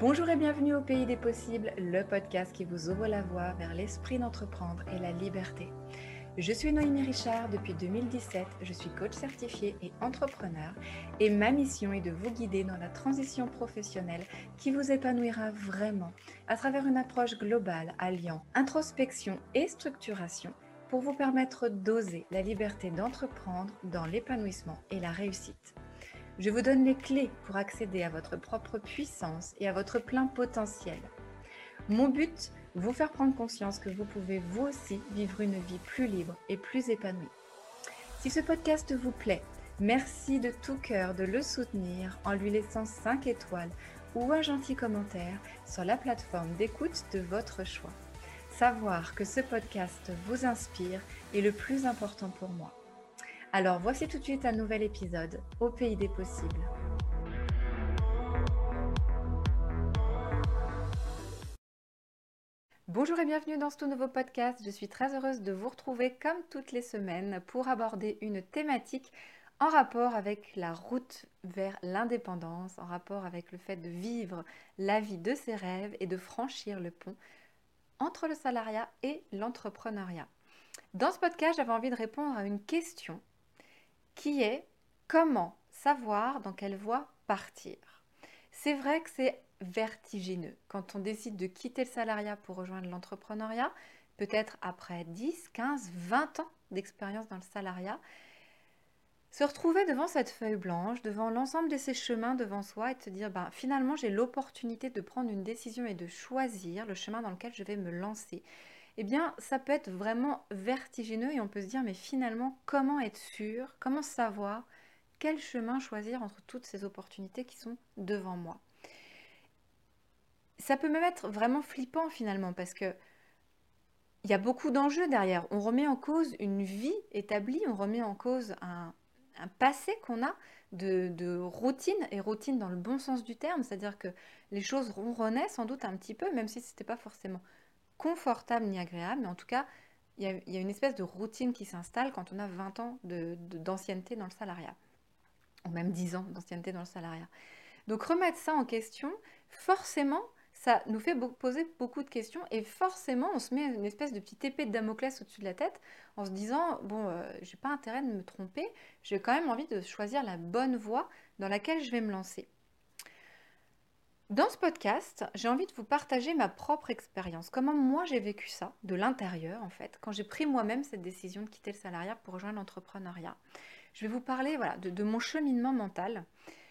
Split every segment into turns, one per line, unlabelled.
Bonjour et bienvenue au Pays des Possibles, le podcast qui vous ouvre la voie vers l'esprit d'entreprendre et la liberté. Je suis Noémie Richard depuis 2017, je suis coach certifié et entrepreneur et ma mission est de vous guider dans la transition professionnelle qui vous épanouira vraiment à travers une approche globale alliant introspection et structuration pour vous permettre d'oser la liberté d'entreprendre dans l'épanouissement et la réussite. Je vous donne les clés pour accéder à votre propre puissance et à votre plein potentiel. Mon but, vous faire prendre conscience que vous pouvez vous aussi vivre une vie plus libre et plus épanouie. Si ce podcast vous plaît, merci de tout cœur de le soutenir en lui laissant 5 étoiles ou un gentil commentaire sur la plateforme d'écoute de votre choix. Savoir que ce podcast vous inspire est le plus important pour moi. Alors voici tout de suite un nouvel épisode au pays des possibles. Bonjour et bienvenue dans ce tout nouveau podcast. Je suis très heureuse de vous retrouver comme toutes les semaines pour aborder une thématique en rapport avec la route vers l'indépendance, en rapport avec le fait de vivre la vie de ses rêves et de franchir le pont entre le salariat et l'entrepreneuriat. Dans ce podcast, j'avais envie de répondre à une question qui est comment savoir dans quelle voie partir. C'est vrai que c'est vertigineux quand on décide de quitter le salariat pour rejoindre l'entrepreneuriat, peut-être après 10, 15, 20 ans d'expérience dans le salariat, se retrouver devant cette feuille blanche, devant l'ensemble de ces chemins devant soi et de se dire ben, finalement j'ai l'opportunité de prendre une décision et de choisir le chemin dans lequel je vais me lancer eh bien, ça peut être vraiment vertigineux et on peut se dire, mais finalement, comment être sûr, comment savoir quel chemin choisir entre toutes ces opportunités qui sont devant moi? Ça peut même être vraiment flippant finalement parce que il y a beaucoup d'enjeux derrière. On remet en cause une vie établie, on remet en cause un, passé qu'on a de, de, routine, et routine dans le bon sens du terme, c'est-à-dire que les choses ronronnaient sans doute un petit peu, même si ce n'était pas forcément confortable ni agréable, mais en tout cas, il y, a, une espèce de routine qui s'installe quand on a 20 ans d'ancienneté dans le salariat, ou même 10 ans d'ancienneté dans le salariat. Donc remettre ça en question, forcément, ça nous fait poser beaucoup de questions et forcément, on se met une espèce de petite épée de Damoclès au-dessus de la tête en se disant bon, euh, j'ai pas intérêt de me tromper, j'ai quand même envie de choisir la bonne voie dans laquelle je vais me lancer. Dans ce podcast, j'ai envie de vous partager ma propre expérience, comment moi j'ai vécu ça de l'intérieur en fait, quand j'ai pris moi-même cette décision de quitter le salariat pour rejoindre l'entrepreneuriat. Je vais vous parler voilà, de, mon cheminement mental.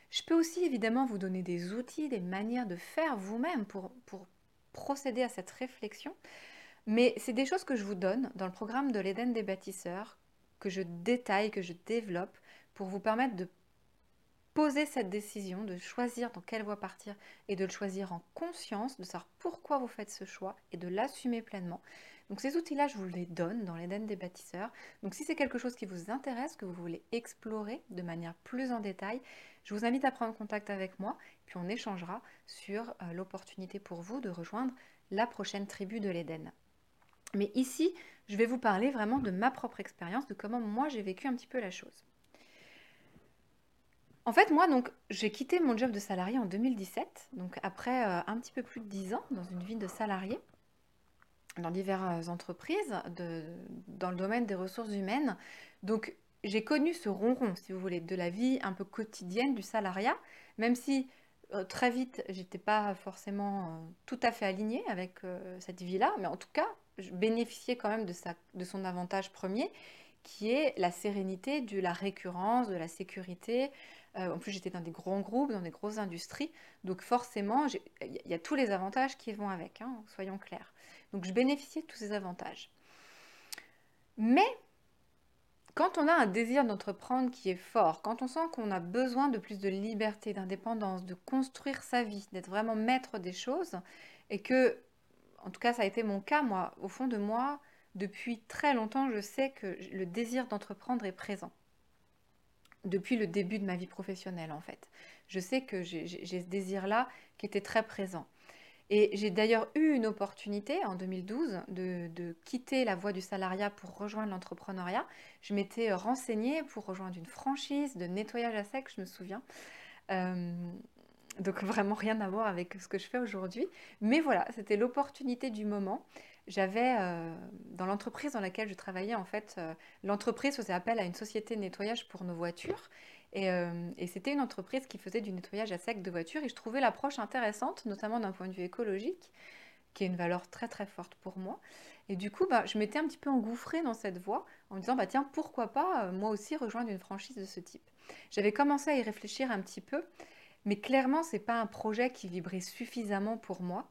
Je peux aussi évidemment vous donner des outils, des manières de faire vous-même pour, pour procéder à cette réflexion, mais c'est des choses que je vous donne dans le programme de l'Éden des bâtisseurs, que je détaille, que je développe pour vous permettre de poser cette décision, de choisir dans quelle voie partir et de le choisir en conscience, de savoir pourquoi vous faites ce choix et de l'assumer pleinement. Donc ces outils-là, je vous les donne dans l'Éden des bâtisseurs. Donc si c'est quelque chose qui vous intéresse, que vous voulez explorer de manière plus en détail, je vous invite à prendre contact avec moi, puis on échangera sur euh, l'opportunité pour vous de rejoindre la prochaine tribu de l'Éden. Mais ici, je vais vous parler vraiment de ma propre expérience, de comment moi j'ai vécu un petit peu la chose. En fait, moi, donc, j'ai quitté mon job de salarié en 2017, donc après euh, un petit peu plus de 10 ans dans une vie de salarié, dans diverses entreprises, dans le domaine des ressources humaines. Donc, j'ai connu ce ronron, si vous voulez, de la vie un peu quotidienne du salariat, même si euh, très vite, j'étais pas forcément euh, tout à fait alignée avec cette vie-là, mais en tout cas, je bénéficiais quand même de, de son avantage premier, qui est la sérénité, de la récurrence, de la sécurité, euh, en plus, j'étais dans des grands groupes, dans des grosses industries. Donc forcément, il y a tous les avantages qui vont avec, hein, soyons clairs. Donc je bénéficiais de tous ces avantages. Mais quand on a un désir d'entreprendre qui est fort, quand on sent qu'on a besoin de plus de liberté, d'indépendance, de construire sa vie, d'être vraiment maître des choses, et que, en tout cas ça a été mon cas, moi, au fond de moi, depuis très longtemps, je sais que le désir d'entreprendre est présent depuis le début de ma vie professionnelle en fait. Je sais que j'ai ce désir-là qui était très présent. Et j'ai d'ailleurs eu une opportunité en 2012 de, quitter la voie du salariat pour rejoindre l'entrepreneuriat. Je m'étais renseignée pour rejoindre une franchise de nettoyage à sec, je me souviens. Euh, Donc vraiment rien à voir avec ce que je fais aujourd'hui. Mais voilà, c'était l'opportunité du moment. J'avais, euh, dans l'entreprise dans laquelle je travaillais, en fait, euh, l'entreprise faisait appel à une société de nettoyage pour nos voitures. Et, euh, et c'était une entreprise qui faisait du nettoyage à sec de voitures. Et je trouvais l'approche intéressante, notamment d'un point de vue écologique, qui est une valeur très très forte pour moi. Et du coup, bah, je m'étais un petit peu engouffrée dans cette voie en me disant, bah, tiens, pourquoi pas moi aussi rejoindre une franchise de ce type. J'avais commencé à y réfléchir un petit peu, mais clairement, c'est pas un projet qui vibrait suffisamment pour moi.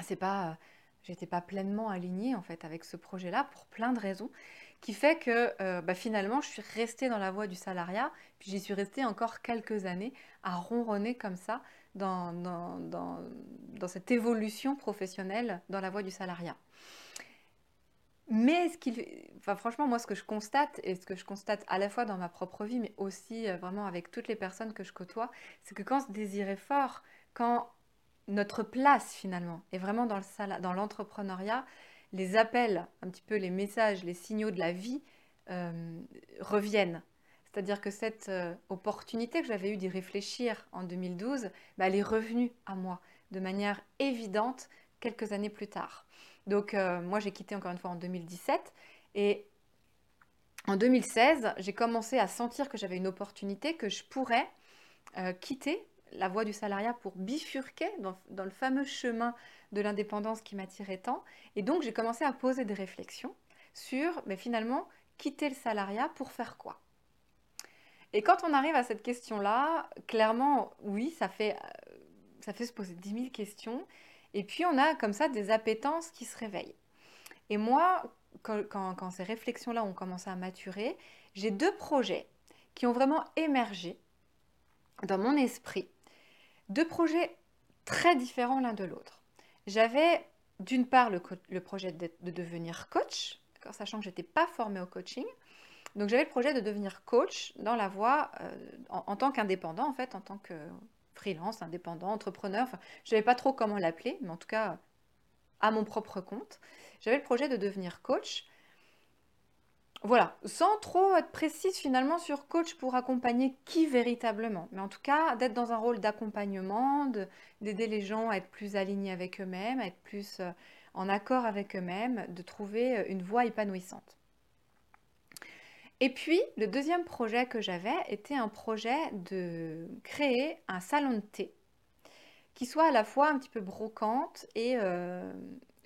C'est pas j'étais pas pleinement alignée en fait avec ce projet-là pour plein de raisons, qui fait que euh, bah, finalement je suis restée dans la voie du salariat, puis j'y suis restée encore quelques années à ronronner comme ça dans, dans, cette évolution professionnelle dans la voie du salariat. Mais ce qu'il, franchement, moi, ce que je constate, et ce que je constate à la fois dans ma propre vie, mais aussi euh, vraiment avec toutes les personnes que je côtoie, c'est que quand ce désir est fort, quand notre place finalement est vraiment dans l'entrepreneuriat. Les appels, un petit peu les messages, les signaux de la vie euh, reviennent. C'est-à-dire que cette euh, opportunité que j'avais eue d'y réfléchir en 2012, bah, elle est revenue à moi de manière évidente quelques années plus tard. Donc euh, moi j'ai quitté encore une fois en 2017 et en 2016 j'ai commencé à sentir que j'avais une opportunité que je pourrais quitter la voie du salariat pour bifurquer dans, le fameux chemin de l'indépendance qui m'attirait tant. Et donc j'ai commencé à poser des réflexions sur, mais finalement, quitter le salariat pour faire quoi? Et quand on arrive à cette question-là, clairement, oui, ça fait, euh, ça fait se poser 10 000 questions. Et puis on a comme ça des appétences qui se réveillent. Et moi, quand, quand ces réflexions-là ont commencé à maturer, j'ai deux projets qui ont vraiment émergé dans mon esprit deux projets très différents l'un de l'autre. J'avais d'une part le, projet de, devenir coach, sachant que je n'étais pas formée au coaching. Donc j'avais le projet de devenir coach dans la voie euh, en, tant qu'indépendant, en fait, en tant que freelance, indépendant, entrepreneur. Enfin, je ne savais pas trop comment l'appeler, mais en tout cas à mon propre compte. J'avais le projet de devenir coach voilà, sans trop être précise finalement sur coach pour accompagner qui véritablement, mais en tout cas d'être dans un rôle d'accompagnement, d'aider les gens à être plus alignés avec eux-mêmes, à être plus euh, en accord avec eux-mêmes, de trouver euh, une voie épanouissante. Et puis, le deuxième projet que j'avais était un projet de créer un salon de thé qui soit à la fois un petit peu brocante et euh,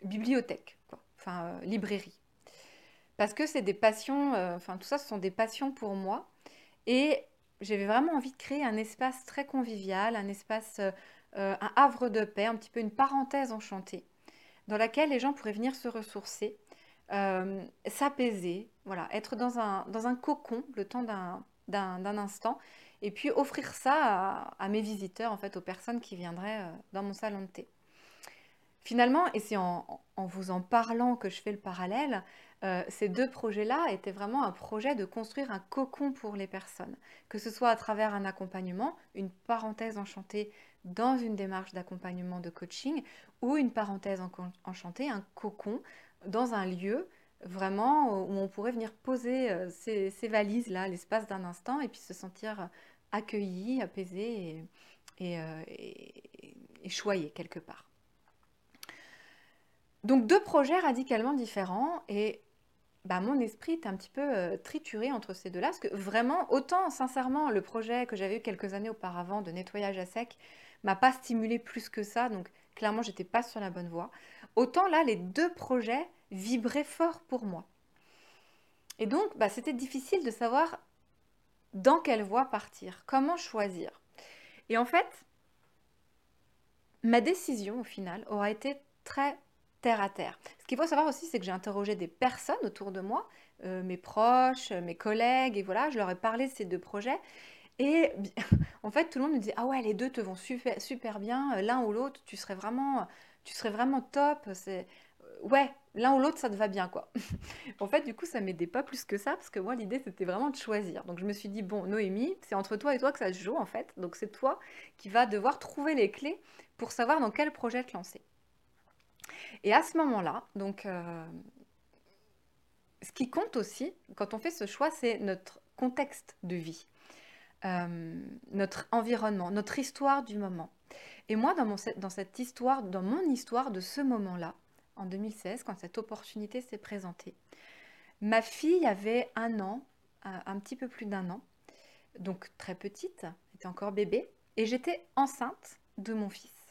bibliothèque, enfin librairie parce que c'est des passions, euh, enfin tout ça, ce sont des passions pour moi. Et j'avais vraiment envie de créer un espace très convivial, un espace, euh, euh, un havre de paix, un petit peu une parenthèse enchantée, dans laquelle les gens pourraient venir se ressourcer, s'apaiser, voilà, être dans un, dans un cocon le temps d'un instant, et puis offrir ça à, à, mes visiteurs, en fait, aux personnes qui viendraient dans mon salon de thé. Finalement, et c'est en, en, vous en parlant que je fais le parallèle, euh, ces deux projets-là étaient vraiment un projet de construire un cocon pour les personnes, que ce soit à travers un accompagnement, une parenthèse enchantée dans une démarche d'accompagnement de coaching, ou une parenthèse enchantée, un cocon dans un lieu vraiment où on pourrait venir poser euh, ces, valises-là l'espace d'un instant et puis se sentir accueilli, apaisé et, euh, et choyé quelque part. Donc deux projets radicalement différents et bah, mon esprit est un petit peu euh, trituré entre ces deux-là, parce que vraiment, autant sincèrement, le projet que j'avais eu quelques années auparavant de nettoyage à sec m'a pas stimulé plus que ça, donc clairement, j'étais pas sur la bonne voie. Autant là, les deux projets vibraient fort pour moi. Et donc, bah, c'était difficile de savoir dans quelle voie partir, comment choisir. Et en fait, ma décision au final aura été très terre à terre. Ce qu'il faut savoir aussi, c'est que j'ai interrogé des personnes autour de moi, euh, mes proches, mes collègues, et voilà, je leur ai parlé de ces deux projets. Et en fait, tout le monde me dit Ah ouais, les deux te vont super, super bien, euh, l'un ou l'autre, tu serais vraiment, tu serais vraiment top. C'est euh, ouais, l'un ou l'autre, ça te va bien quoi. en fait, du coup, ça m'aidait pas plus que ça parce que moi, l'idée c'était vraiment de choisir. Donc, je me suis dit Bon, Noémie, c'est entre toi et toi que ça se joue en fait. Donc, c'est toi qui vas devoir trouver les clés pour savoir dans quel projet te lancer. Et à ce moment-là, donc, euh, ce qui compte aussi quand on fait ce choix, c'est notre contexte de vie. euh, notre environnement, notre histoire du moment. Et moi, dans, mon, dans cette histoire, dans mon histoire de ce moment-là, en 2016, quand cette opportunité s'est présentée, ma fille avait un an, un petit peu plus d'un an, donc très petite, était encore bébé, et j'étais enceinte de mon fils.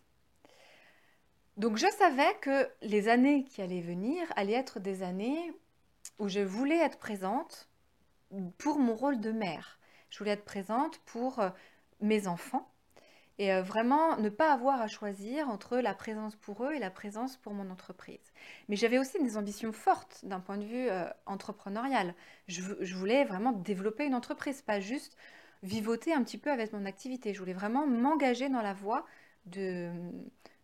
Donc je savais que les années qui allaient venir allaient être des années où je voulais être présente pour mon rôle de mère. Je voulais être présente pour euh, mes enfants et euh, vraiment ne pas avoir à choisir entre la présence pour eux et la présence pour mon entreprise. Mais j'avais aussi des ambitions fortes d'un point de vue euh, entrepreneurial. Je, voulais vraiment développer une entreprise, pas juste vivoter un petit peu avec mon activité. Je voulais vraiment m'engager dans la voie de,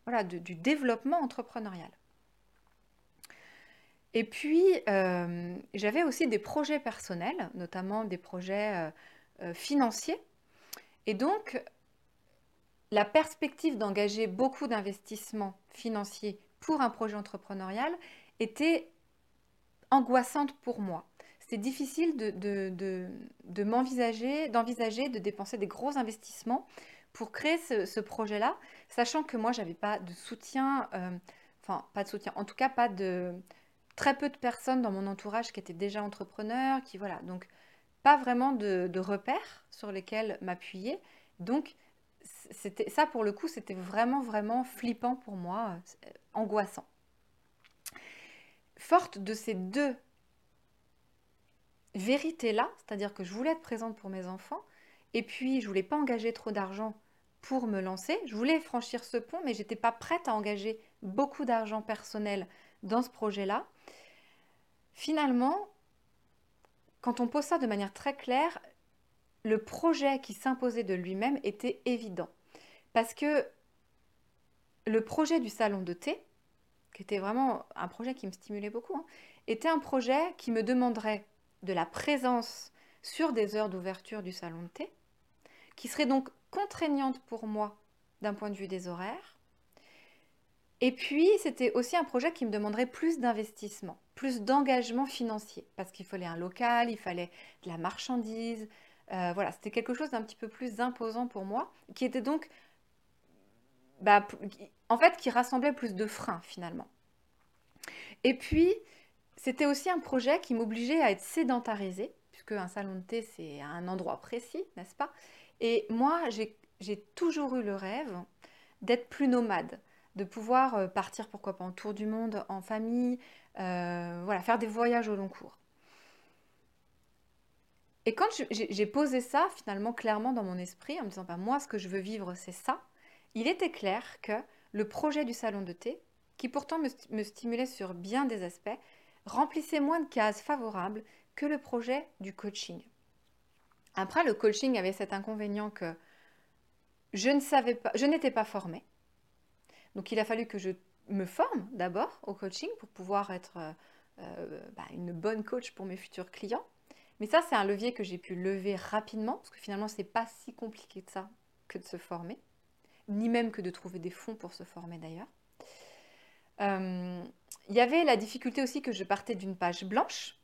voilà, du développement entrepreneurial. Et puis, euh, j'avais aussi des projets personnels, notamment des projets financiers. Et donc, la perspective d'engager beaucoup d'investissements financiers pour un projet entrepreneurial était angoissante pour moi. C'est difficile de, m'envisager, d'envisager de dépenser des gros investissements pour créer ce, projet-là, sachant que moi, j'avais pas de soutien, euh, enfin, pas de soutien, en tout cas, pas de très peu de personnes dans mon entourage qui étaient déjà entrepreneurs, qui voilà, donc pas vraiment de, repères sur lesquels m'appuyer. Donc, c'était ça pour le coup, c'était vraiment vraiment flippant pour moi, euh, angoissant. Forte de ces deux vérités-là, c'est-à-dire que je voulais être présente pour mes enfants, et puis je voulais pas engager trop d'argent pour me lancer. Je voulais franchir ce pont, mais j'étais pas prête à engager beaucoup d'argent personnel dans ce projet-là. Finalement, quand on pose ça de manière très claire, le projet qui s'imposait de lui-même était évident. Parce que le projet du salon de thé, qui était vraiment un projet qui me stimulait beaucoup, hein, était un projet qui me demanderait de la présence sur des heures d'ouverture du salon de thé, qui serait donc contraignante pour moi d'un point de vue des horaires. Et puis, c'était aussi un projet qui me demanderait plus d'investissement, plus d'engagement financier, parce qu'il fallait un local, il fallait de la marchandise, euh, voilà, c'était quelque chose d'un petit peu plus imposant pour moi, qui était donc, bah, en fait, qui rassemblait plus de freins finalement. Et puis, c'était aussi un projet qui m'obligeait à être sédentarisée, puisque un salon de thé, c'est un endroit précis, n'est-ce pas? Et moi, j'ai toujours eu le rêve d'être plus nomade, de pouvoir euh, partir, pourquoi pas, en tour du monde, en famille, euh, voilà, faire des voyages au long cours. Et quand j'ai posé ça finalement clairement dans mon esprit, en me disant bah, moi ce que je veux vivre c'est ça, il était clair que le projet du salon de thé, qui pourtant me, stimulait sur bien des aspects, remplissait moins de cases favorables que le projet du coaching. Après, le coaching avait cet inconvénient que je ne savais pas, je n'étais pas formée. Donc il a fallu que je me forme d'abord au coaching pour pouvoir être euh, euh, bah, une bonne coach pour mes futurs clients. Mais ça, c'est un levier que j'ai pu lever rapidement, parce que finalement, c'est pas si compliqué que ça que de se former, ni même que de trouver des fonds pour se former d'ailleurs. Euh, il y avait la difficulté aussi que je partais d'une page blanche.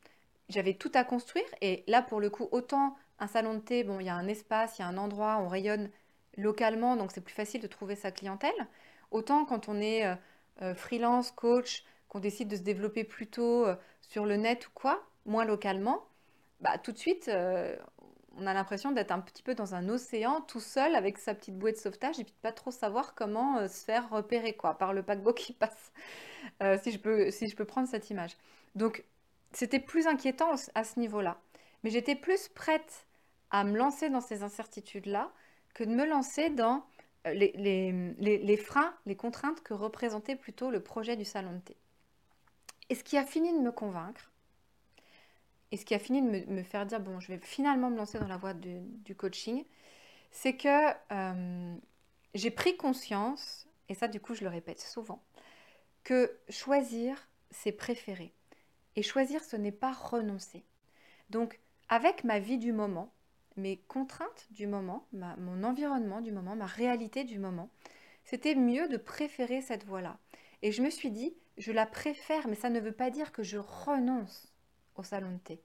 J'avais tout à construire, et là, pour le coup, autant un salon de thé, bon, il y a un espace, il y a un endroit, on rayonne localement, donc c'est plus facile de trouver sa clientèle. Autant quand on est euh, euh, freelance, coach, qu'on décide de se développer plutôt sur le net ou quoi, moins localement, bah, tout de suite, euh, on a l'impression d'être un petit peu dans un océan tout seul avec sa petite bouée de sauvetage et puis de pas trop savoir comment euh, se faire repérer quoi, par le paquebot qui passe, euh, si, je peux, si je peux prendre cette image. Donc, c'était plus inquiétant à ce niveau-là. Mais j'étais plus prête à me lancer dans ces incertitudes-là que de me lancer dans les, les, les, freins, les contraintes que représentait plutôt le projet du salon de thé. Et ce qui a fini de me convaincre, et ce qui a fini de me, faire dire, bon, je vais finalement me lancer dans la voie du coaching, c'est que euh, j'ai pris conscience, et ça du coup je le répète souvent, que choisir, c'est préférer. Et choisir, ce n'est pas renoncer. Donc, avec ma vie du moment, mes contraintes du moment, mon environnement du moment, ma réalité du moment, c'était mieux de préférer cette voie-là. Et je me suis dit, je la préfère, mais ça ne veut pas dire que je renonce au salon de thé.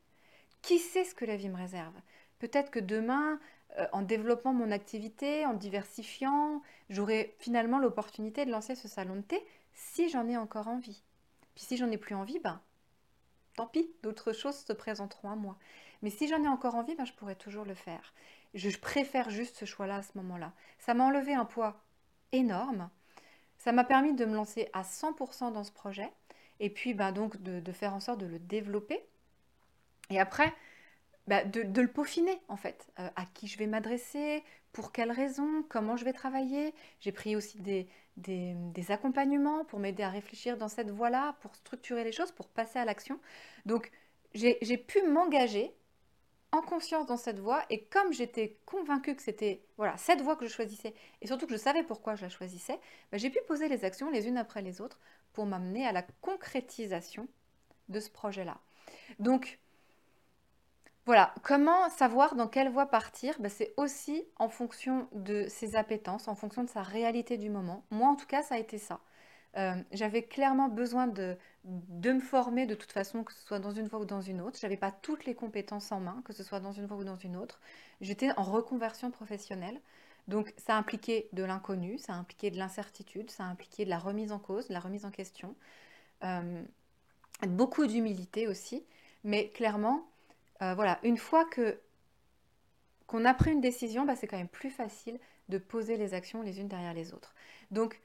Qui sait ce que la vie me réserve? Peut-être que demain, euh, en développant mon activité, en diversifiant, j'aurai finalement l'opportunité de lancer ce salon de thé si j'en ai encore envie. Puis si j'en ai plus envie, ben tant pis, d'autres choses se présenteront à moi. Mais si j'en ai encore envie, ben, je pourrais toujours le faire. Je, préfère juste ce choix-là à ce moment-là. Ça m'a enlevé un poids énorme. Ça m'a permis de me lancer à 100% dans ce projet et puis ben, donc de, faire en sorte de le développer. Et après, ben, de, le peaufiner en fait. Euh, à qui je vais m'adresser, pour quelles raisons, comment je vais travailler. J'ai pris aussi des, des, accompagnements pour m'aider à réfléchir dans cette voie-là, pour structurer les choses, pour passer à l'action. Donc j'ai pu m'engager en conscience dans cette voie et comme j'étais convaincue que c'était voilà cette voie que je choisissais et surtout que je savais pourquoi je la choisissais, bah, j'ai pu poser les actions les unes après les autres pour m'amener à la concrétisation de ce projet-là. Donc voilà, comment savoir dans quelle voie partir? Bah, C'est aussi en fonction de ses appétences, en fonction de sa réalité du moment. Moi, en tout cas, ça a été ça. Euh, j'avais clairement besoin de, de me former de toute façon, que ce soit dans une voie ou dans une autre. Je n'avais pas toutes les compétences en main, que ce soit dans une voie ou dans une autre. J'étais en reconversion professionnelle. Donc ça a impliqué de l'inconnu, ça a impliqué de l'incertitude, ça a impliqué de la remise en cause, de la remise en question, euh, beaucoup d'humilité aussi. Mais clairement, euh, voilà, une fois que qu'on a pris une décision, bah, c'est quand même plus facile de poser les actions les unes derrière les autres. Donc,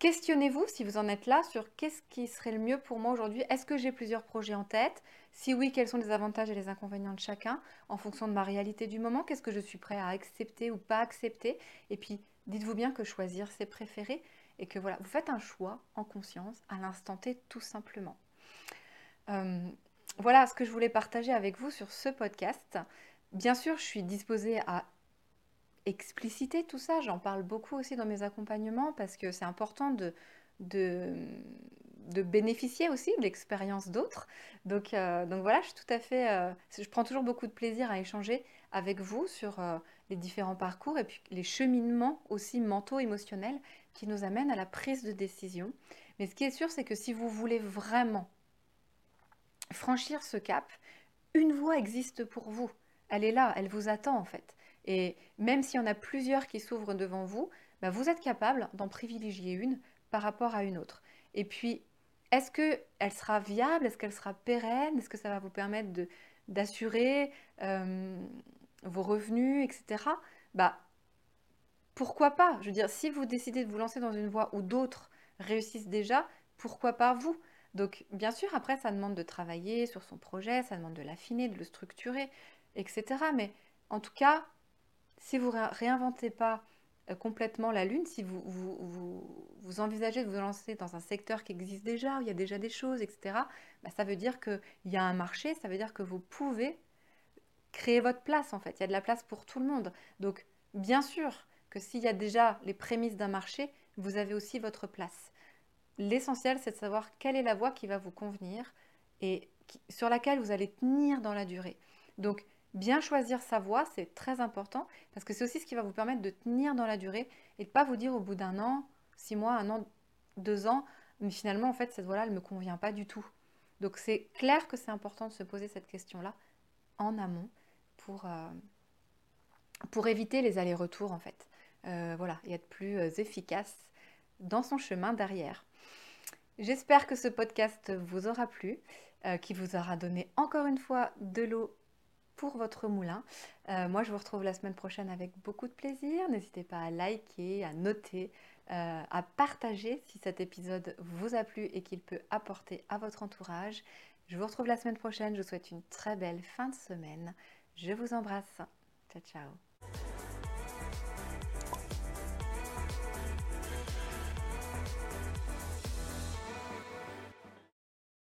questionnez-vous si vous en êtes là sur qu'est-ce qui serait le mieux pour moi aujourd'hui? Est-ce que j'ai plusieurs projets en tête? Si oui, quels sont les avantages et les inconvénients de chacun en fonction de ma réalité du moment? Qu'est-ce que je suis prêt à accepter ou pas accepter? Et puis, dites-vous bien que choisir, c'est préférer et que voilà, vous faites un choix en conscience à l'instant T tout simplement. Euh, voilà ce que je voulais partager avec vous sur ce podcast. Bien sûr, je suis disposée à expliciter tout ça. J'en parle beaucoup aussi dans mes accompagnements parce que c'est important de, bénéficier aussi de l'expérience d'autres. Donc, euh, donc voilà, je suis tout à fait. Euh, je prends toujours beaucoup de plaisir à échanger avec vous sur euh, les différents parcours et puis les cheminements aussi mentaux, émotionnels qui nous amènent à la prise de décision. Mais ce qui est sûr, c'est que si vous voulez vraiment franchir ce cap, une voie existe pour vous. Elle est là, elle vous attend en fait. Et même s'il y en a plusieurs qui s'ouvrent devant vous, bah, vous êtes capable d'en privilégier une par rapport à une autre. Et puis, est-ce qu'elle sera viable? Est-ce qu'elle sera pérenne? Est-ce que ça va vous permettre d'assurer euh, vos revenus, etc. Bah, pourquoi pas? Je veux dire, si vous décidez de vous lancer dans une voie où d'autres réussissent déjà, pourquoi pas vous? Donc, bien sûr, après, ça demande de travailler sur son projet, ça demande de l'affiner, de le structurer, etc. Mais en tout cas, si vous réinventez pas euh, complètement la Lune, si vous, vous, envisagez de vous lancer dans un secteur qui existe déjà, où il y a déjà des choses, etc., bah, ça veut dire qu'il y a un marché, ça veut dire que vous pouvez créer votre place, en fait. Il y a de la place pour tout le monde. Donc, bien sûr que s'il y a déjà les prémices d'un marché, vous avez aussi votre place. L'essentiel, c'est de savoir quelle est la voie qui va vous convenir et sur laquelle vous allez tenir dans la durée. Donc, bien choisir sa voie, c'est très important parce que c'est aussi ce qui va vous permettre de tenir dans la durée et de ne pas vous dire au bout d'un an, six mois, un an, deux ans, mais finalement, en fait, cette voie-là, elle ne me convient pas du tout. Donc, c'est clair que c'est important de se poser cette question-là en amont pour, euh, éviter les allers-retours, en fait. Euh, voilà, et être plus euh, efficace dans son chemin derrière. J'espère que ce podcast vous aura plu, euh, qui vous aura donné encore une fois de l'eau pour votre moulin. Euh, moi, je vous retrouve la semaine prochaine avec beaucoup de plaisir. N'hésitez pas à liker, à noter, euh, à partager si cet épisode vous a plu et qu'il peut apporter à votre entourage. Je vous retrouve la semaine prochaine. Je vous souhaite une très belle fin de semaine. Je vous embrasse. Ciao, ciao.